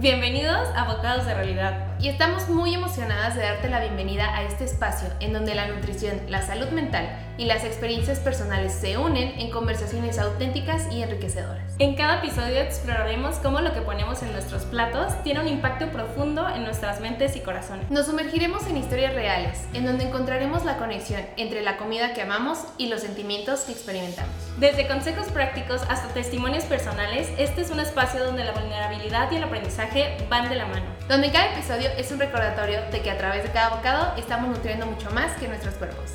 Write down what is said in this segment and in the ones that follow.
Bienvenidos a Bocados de Realidad. Y estamos muy emocionadas de darte la bienvenida a este espacio en donde la nutrición, la salud mental y las experiencias personales se unen en conversaciones auténticas y enriquecedoras. En cada episodio exploraremos cómo lo que ponemos en nuestros platos tiene un impacto profundo en nuestras mentes y corazones. Nos sumergiremos en historias reales, en donde encontraremos la conexión entre la comida que amamos y los sentimientos que experimentamos. Desde consejos prácticos hasta testimonios personales, este es un espacio donde la vulnerabilidad y el aprendizaje van de la mano. Donde cada episodio es un recordatorio de que a través de cada bocado estamos nutriendo mucho más que nuestros cuerpos.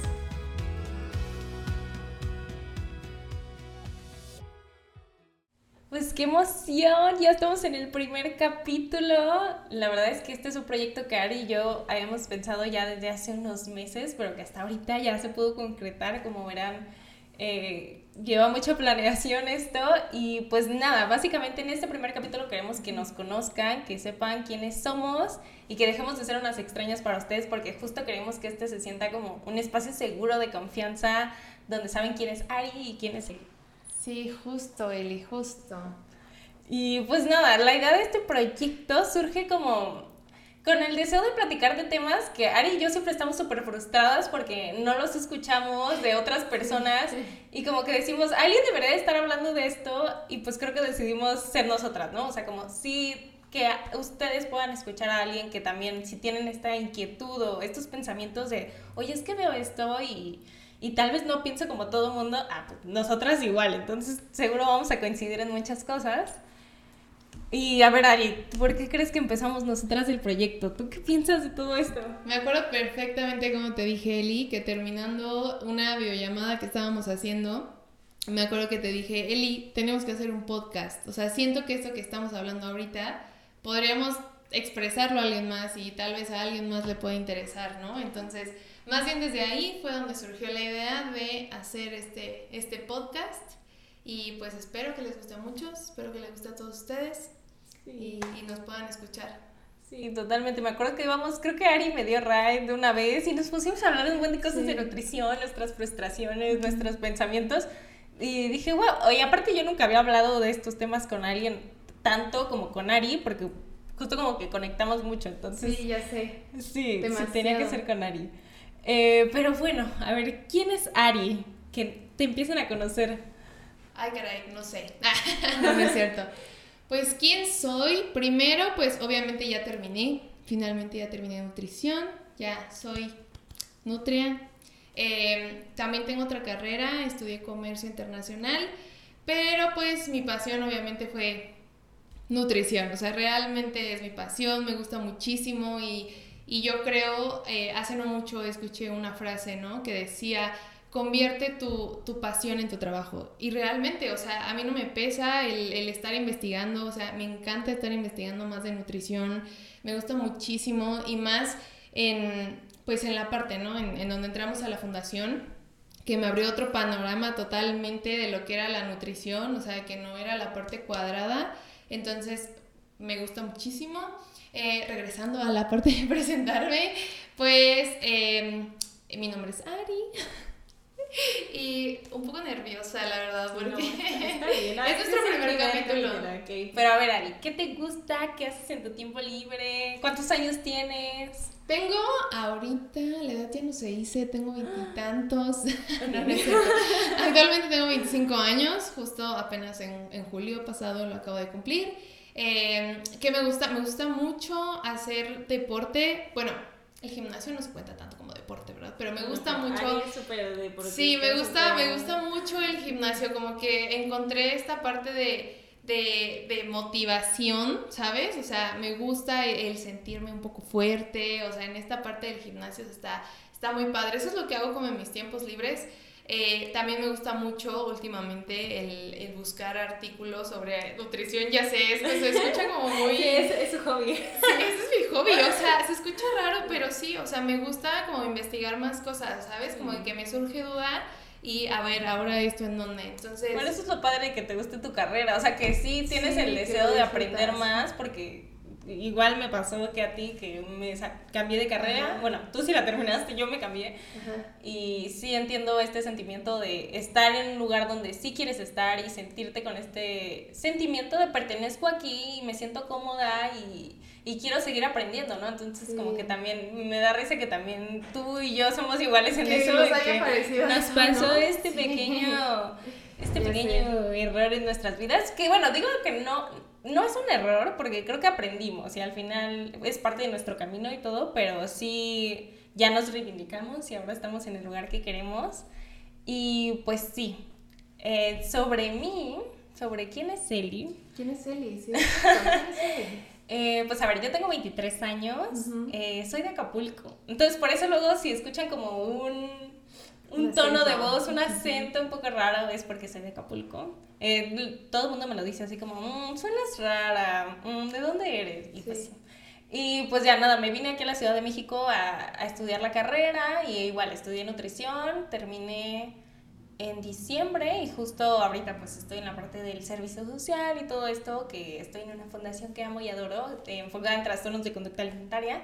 Qué emoción, ya estamos en el primer capítulo. La verdad es que este es un proyecto que Ari y yo habíamos pensado ya desde hace unos meses, pero que hasta ahorita ya se pudo concretar, como verán. Eh, lleva mucha planeación esto y pues nada, básicamente en este primer capítulo queremos que nos conozcan, que sepan quiénes somos y que dejemos de ser unas extrañas para ustedes porque justo queremos que este se sienta como un espacio seguro de confianza donde saben quién es Ari y quién es él. Sí, justo, Eli, justo. Y pues nada, la idea de este proyecto surge como con el deseo de platicar de temas que Ari y yo siempre estamos súper frustradas porque no los escuchamos de otras personas y como que decimos, alguien debería estar hablando de esto y pues creo que decidimos ser nosotras, ¿no? O sea, como sí que ustedes puedan escuchar a alguien que también si tienen esta inquietud o estos pensamientos de, oye, es que veo esto y, y tal vez no pienso como todo mundo, ah, pues nosotras igual, entonces seguro vamos a coincidir en muchas cosas. Y a ver, Ari, ¿por qué crees que empezamos nosotras el proyecto? ¿Tú qué piensas de todo esto? Me acuerdo perfectamente como te dije, Eli, que terminando una videollamada que estábamos haciendo, me acuerdo que te dije, Eli, tenemos que hacer un podcast. O sea, siento que esto que estamos hablando ahorita, podríamos expresarlo a alguien más y tal vez a alguien más le puede interesar, ¿no? Entonces, más bien desde ahí fue donde surgió la idea de hacer este, este podcast. Y pues espero que les guste a muchos, espero que les guste a todos ustedes y, nos puedan escuchar. Sí, totalmente. Me acuerdo que íbamos, creo que Ari me dio ride de una vez y nos pusimos a hablar un buen de cosas de nutrición, nuestras frustraciones, nuestros pensamientos. Y dije, wow, y aparte yo nunca había hablado de estos temas con alguien tanto como con Ari, porque justo como que conectamos mucho, entonces... Sí, ya sé. Sí, sí tenía que ser con Ari. Eh, pero bueno, a ver, ¿quién es Ari? Que te empiecen a conocer. Ay, caray, no sé. no, no es cierto. Pues, ¿quién soy? Primero, pues obviamente ya terminé, finalmente ya terminé nutrición, ya soy nutria. Em, también tengo otra carrera, estudié comercio internacional, pero pues mi pasión obviamente fue nutrición, o sea, realmente es mi pasión, me gusta muchísimo. Y, y yo creo, eh, hace no mucho escuché una frase, ¿no? Que decía, convierte tu, tu, pasión en tu trabajo. Y realmente, o sea, a mí no me pesa el, el, estar investigando, o sea, me encanta estar investigando más de nutrición, me gusta muchísimo y más en, pues en la parte, ¿no? En, en donde entramos a la fundación, que me abrió otro panorama totalmente de lo que era la nutrición, o sea, que no era la parte cuadrada. Entonces, me gusta muchísimo. Eh, regresando a la parte de presentarme, pues eh, mi nombre es Ari. y un poco nerviosa, la verdad, porque es nuestro primer capítulo. Pero a ver, Ari, ¿qué te gusta? ¿Qué haces en tu tiempo libre? ¿Cuántos años tienes? Tengo ahorita, la edad ya no se dice, tengo veintitantos. Actualmente tengo 25 años, justo apenas en, en julio pasado lo acabo de cumplir. Eh, ¿Qué me gusta? Me gusta mucho hacer deporte. Bueno, el gimnasio no se cuenta tanto como deporte, ¿verdad? Pero me gusta mucho. sí, me gusta, me gusta mucho el gimnasio, como que encontré esta parte de, de, de, motivación, ¿sabes? O sea, me gusta el sentirme un poco fuerte, o sea, en esta parte del gimnasio está, está muy padre. Eso es lo que hago como en mis tiempos libres. Eh, también me gusta mucho últimamente el, el, buscar artículos sobre nutrición, ya sé, esto se escucha como muy... Sí, es, es su hobby. Sí, ese es mi hobby, o sea, se escucha raro, pero sí, o sea, me gusta como investigar más cosas, ¿sabes? Como que me surge duda y a ver, ahora esto en dónde. Entonces... Bueno, eso es lo padre de que te guste tu carrera, o sea, que sí tienes el deseo de aprender más porque igual me pasó que a ti, que me cambié de carrera. Bueno, tú sí la terminaste, yo me cambié. Y sí entiendo este sentimiento de estar en un lugar donde sí quieres estar y sentirte con este sentimiento de pertenezco aquí y me siento cómoda y, y quiero seguir aprendiendo, ¿no? Entonces como que también me da risa que también tú y yo somos iguales en eso. Nos, haya parecido nos pasó este pequeño... Este pequeño error en nuestras vidas, que bueno, digo que no, no es un error porque creo que aprendimos y al final es parte de nuestro camino y todo, pero sí ya nos reivindicamos y ahora estamos en el lugar que queremos. Y pues sí, eh, sobre mí, sobre quién es Eli. ¿Quién es Eli? ¿Sí? Eh, pues a ver, yo tengo 23 años, eh, soy de Acapulco. Entonces por eso luego si escuchan como un un, tono de voz, un acento un poco raro, es porque soy de Acapulco. Eh, todo el mundo me lo dice así como, mmm, suenas rara, mm, ¿de dónde eres? Y, pues, y pues ya nada, me vine aquí a la Ciudad de México a, a estudiar la carrera y igual estudié nutrición, terminé en diciembre y justo ahorita pues estoy en la parte del servicio social y todo esto, que estoy en una fundación que amo y adoro, enfocada en trastornos de conducta alimentaria.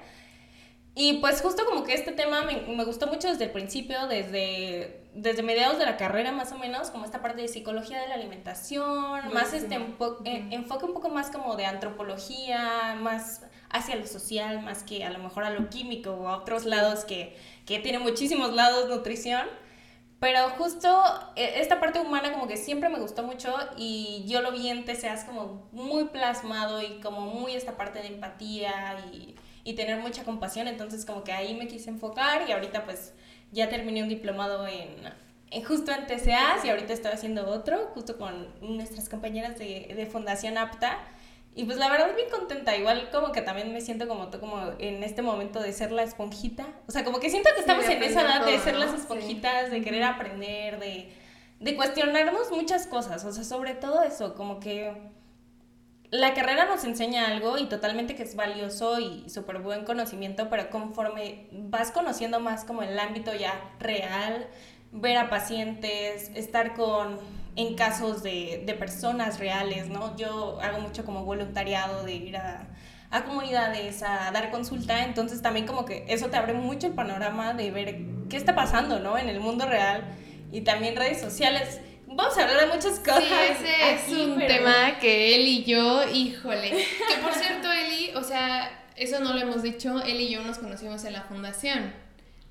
Y pues justo como que este tema me, me, gustó mucho desde el principio, desde, desde mediados de la carrera más o menos, como esta parte de psicología de la alimentación, más este eh, enfoque un poco más como de antropología, más hacia lo social, más que a lo mejor a lo químico o a otros lados que, que tiene muchísimos lados nutrición. Pero justo e, esta parte humana como que siempre me gustó mucho y yo lo vi en TCAs como muy plasmado y como muy esta parte de empatía y y tener mucha compasión, entonces como que ahí me quise enfocar y ahorita pues ya terminé un diplomado en, en justo en TCAs y ahorita estoy haciendo otro, justo con nuestras compañeras de, de Fundación APTA. Y pues la verdad bien contenta, igual como que también me siento como tú, como en este momento de ser la esponjita. O sea, como que siento que estamos en esa edad de ser las esponjitas, de querer aprender, de, de cuestionarnos muchas cosas. O sea, sobre todo eso, como que la carrera nos enseña algo y totalmente que es valioso y súper buen conocimiento, pero conforme vas conociendo más como el ámbito ya real, ver a pacientes, estar con en casos de, de personas reales, ¿no? Yo hago mucho como voluntariado de ir a, a comunidades, a dar consulta, entonces también como que eso te abre mucho el panorama de ver qué está pasando, ¿no? En el mundo real y también redes sociales vamos a hablar de muchas cosas. Sí, ese es un tema que él y yo, híjole. Que por cierto, Eli, o sea, eso no lo hemos dicho, él y yo nos conocimos en la fundación,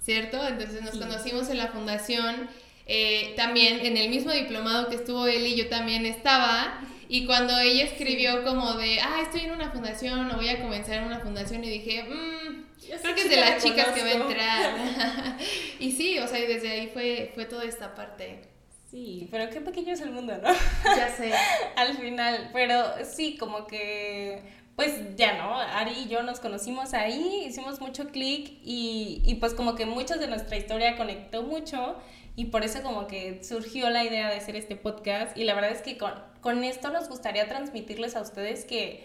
¿cierto? Entonces nos conocimos en la fundación. Eh, también en el mismo diplomado que estuvo él y yo también estaba. Y cuando ella escribió como de, ah, estoy en una fundación o voy a comenzar en una fundación, y dije, mmm, creo que es de las chicas que va a entrar. y sí, o sea, y desde ahí fue, fue toda esta parte. Sí, pero qué pequeño es el mundo, ¿no? Ya sé. Al final, pero sí, como que, pues ya, ¿no? Ari y yo nos conocimos ahí, hicimos mucho clic y, y pues como que muchas de nuestra historia conectó mucho y por eso como que surgió la idea de hacer este podcast y la verdad es que con, con esto nos gustaría transmitirles a ustedes que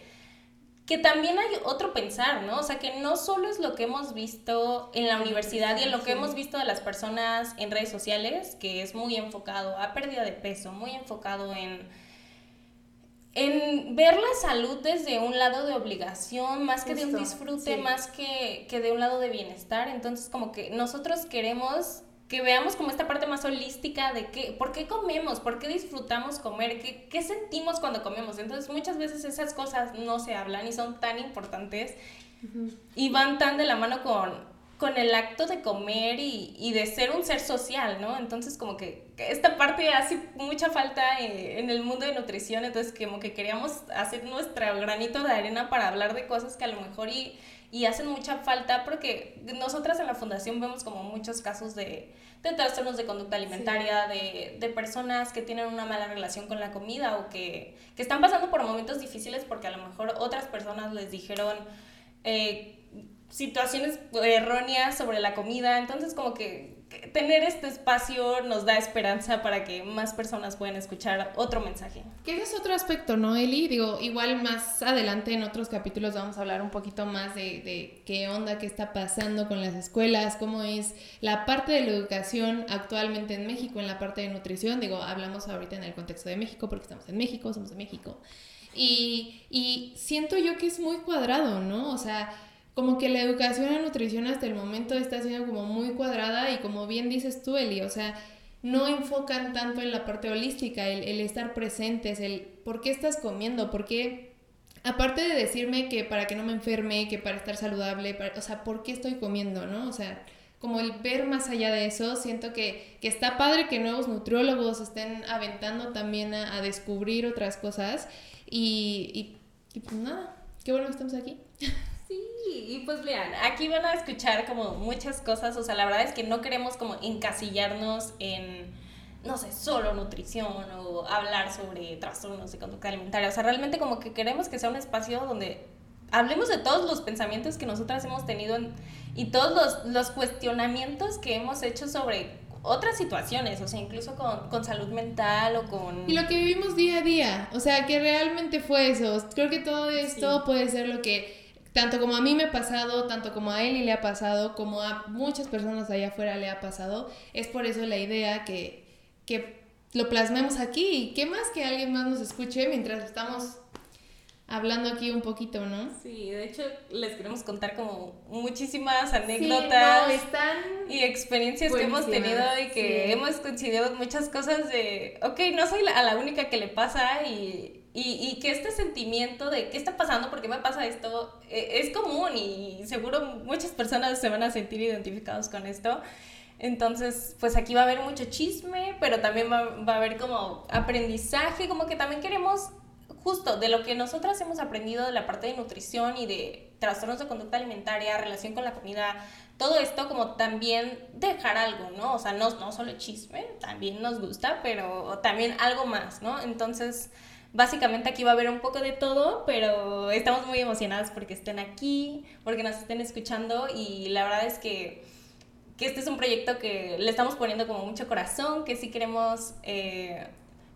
que también hay otro pensar, ¿no? O sea, que no solo es lo que hemos visto en la universidad y en lo que hemos visto de las personas en redes sociales, que es muy enfocado a pérdida de peso, muy enfocado en, en ver la salud desde un lado de obligación, más que de un disfrute, más que, que de un lado de bienestar. Entonces, como que nosotros queremos que veamos como esta parte más holística de qué, por qué comemos, por qué disfrutamos comer, qué, qué sentimos cuando comemos. Entonces muchas veces esas cosas no se hablan y son tan importantes y van tan de la mano con, con el acto de comer y, y, de ser un ser social, ¿no? Entonces como que esta parte hace mucha falta eh, en el mundo de nutrición, entonces como que queríamos hacer nuestro granito de arena para hablar de cosas que a lo mejor y y hacen mucha falta porque nosotras en la fundación vemos como muchos casos de, de trastornos de conducta alimentaria, de, de, personas que tienen una mala relación con la comida o que, que, están pasando por momentos difíciles porque a lo mejor otras personas les dijeron eh, situaciones erróneas sobre la comida, entonces como que tener este espacio nos da esperanza para que más personas puedan escuchar otro mensaje. Que es otro aspecto, ¿no, Eli? Digo, igual más adelante en otros capítulos vamos a hablar un poquito más de, de qué onda, qué está pasando con las escuelas, cómo es la parte de la educación actualmente en México, en la parte de nutrición. Digo, hablamos ahorita en el contexto de México porque estamos en México, somos de México. Y, y siento yo que es muy cuadrado, ¿no? O sea, como que la educación en nutrición hasta el momento está siendo como muy cuadrada y como bien dices tú, Eli, o sea, no enfocan tanto en la parte holística, el, el estar presentes, el por qué estás comiendo, por qué, aparte de decirme que para que no me enferme, que para estar saludable, o sea, por qué estoy comiendo, ¿no? O sea, como el ver más allá de eso, siento que, que está padre que nuevos nutriólogos estén aventando también a, a descubrir otras cosas y, y, y pues nada, qué bueno que estamos aquí. y pues vean, aquí van a escuchar como muchas cosas, o sea, la verdad es que no queremos como encasillarnos en, no sé, solo nutrición o hablar sobre trastornos de conducta alimentaria, o sea, realmente como que queremos que sea un espacio donde hablemos de todos los pensamientos que nosotras hemos tenido y todos los, los, cuestionamientos que hemos hecho sobre otras situaciones, o sea, incluso con, con, salud mental o con... Y lo que vivimos día a día, o sea, que realmente fue eso. Creo que todo esto sí. puede ser lo que tanto como a mí me ha pasado, tanto como a Eli le ha pasado, como a muchas personas allá afuera le ha pasado, es por eso la idea que, que lo plasmemos aquí y qué más que alguien más nos escuche mientras estamos hablando aquí un poquito, ¿no? Sí, de hecho les queremos contar como muchísimas anécdotas sí, no, están y experiencias que hemos tenido y que sí. hemos coincidido muchas cosas de, ok, no soy la, la única que le pasa y y, y, que este sentimiento de qué está pasando, por qué me pasa esto, eh, es común y seguro muchas personas se van a sentir identificados con esto. Entonces, pues aquí va a haber mucho chisme, pero también va, va, a haber como aprendizaje, como que también queremos justo de lo que nosotras hemos aprendido de la parte de nutrición y de trastornos de conducta alimentaria, relación con la comida, todo esto como también dejar algo, ¿no? O sea, no, no solo chisme, también nos gusta, pero también algo más, ¿no? Entonces básicamente aquí va a haber un poco de todo, pero estamos muy emocionadas porque estén aquí, porque nos estén escuchando y la verdad es que, que este es un proyecto que le estamos poniendo como mucho corazón, que sí queremos eh,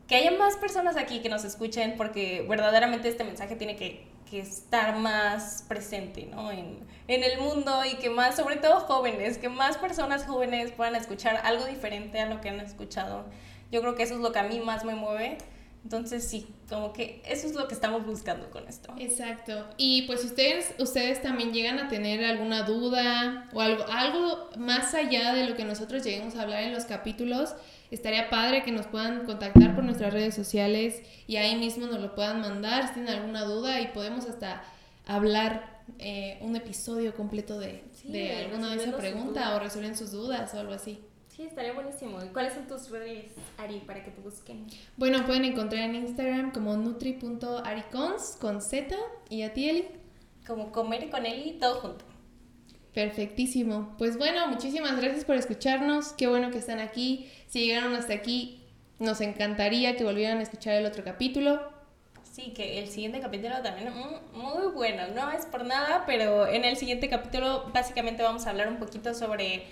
que haya más personas aquí que nos escuchen porque verdaderamente este mensaje tiene que, estar más presente ¿no? en el mundo y que más, sobre todo jóvenes, que más personas jóvenes puedan escuchar algo diferente a lo que han escuchado. Yo creo que eso es lo que a mí más me mueve entonces sí, como que eso es lo que estamos buscando con esto. Exacto. Y pues ustedes, ustedes también llegan a tener alguna duda o algo, algo más allá de lo que nosotros lleguemos a hablar en los capítulos, estaría padre que nos puedan contactar por nuestras redes sociales y ahí mismo nos lo puedan mandar si tienen alguna duda y podemos hasta hablar eh, un episodio completo de, sí, de alguna de esa pregunta o resuelven sus dudas o algo así. Sí, estaría buenísimo. ¿Y cuáles son tus redes, Ari, para que te busquen? Bueno, pueden encontrar en Instagram como nutri.aricons con Z y a ti, Eli. Como comer con Eli, todo junto. Perfectísimo. Pues bueno, muchísimas gracias por escucharnos. Qué bueno que están aquí. Si llegaron hasta aquí, nos encantaría que volvieran a escuchar el otro capítulo. Sí, que el siguiente capítulo también muy bueno. No es por nada, pero en el siguiente capítulo básicamente vamos a hablar un poquito sobre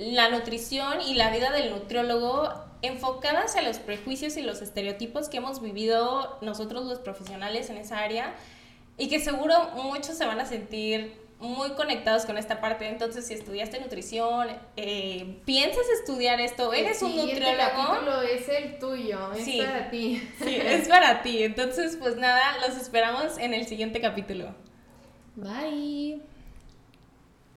la nutrición y la vida del nutriólogo enfocadas a los prejuicios y los estereotipos que hemos vivido nosotros los profesionales en esa área y que seguro muchos se van a sentir muy conectados con esta parte. Entonces, si estudiaste nutrición, eh, piensas estudiar esto, eres un nutriólogo. capítulo es el tuyo, es sí, para ti. Sí, es para ti. Entonces, pues nada, los esperamos en el siguiente capítulo. Bye.